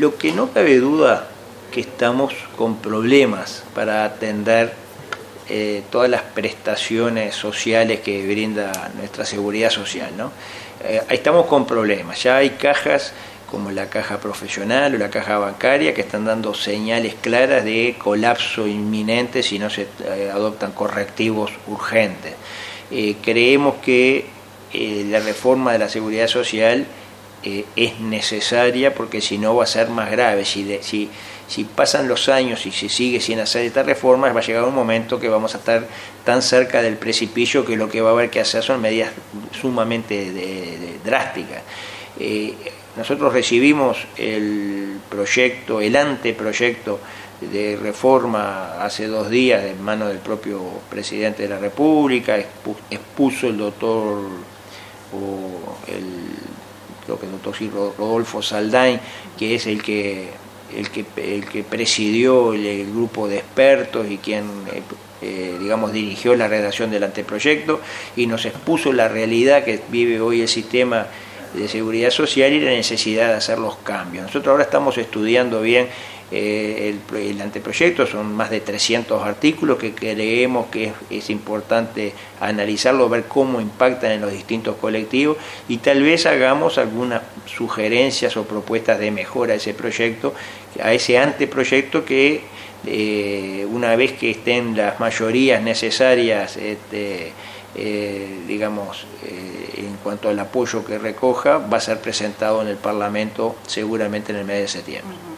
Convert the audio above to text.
Lo que no cabe duda que estamos con problemas para atender eh, todas las prestaciones sociales que brinda nuestra seguridad social. ¿no? Eh, estamos con problemas, ya hay cajas como la caja profesional o la caja bancaria que están dando señales claras de colapso inminente si no se eh, adoptan correctivos urgentes. creemos que la reforma de la seguridad social es necesaria porque si no va a ser más grave. Si, si si pasan los años y se sigue sin hacer estas reformas, va a llegar un momento que vamos a estar tan cerca del precipicio que lo que va a haber que hacer son medidas sumamente drásticas. Eh, nosotros recibimos el proyecto, el anteproyecto de reforma hace dos días en manos del propio presidente de la República, expuso el doctor, creo que el doctor Rodolfo Saldain, que es el que el que, el que presidió el, grupo de expertos y quien, eh, eh, digamos, dirigió la redacción del anteproyecto y nos expuso la realidad que vive hoy el sistema de seguridad social y la necesidad de hacer los cambios. Nosotros ahora estamos estudiando bien eh, el, anteproyecto, son más de 300 artículos que creemos que es, importante analizarlo, ver cómo impactan en los distintos colectivos y tal vez hagamos algunas sugerencias o propuestas de mejora a ese proyecto, a ese anteproyecto que eh, una vez que estén las mayorías necesarias, este, eh, digamos, en cuanto al apoyo que recoja, va a ser presentado en el Parlamento seguramente en el mes de septiembre.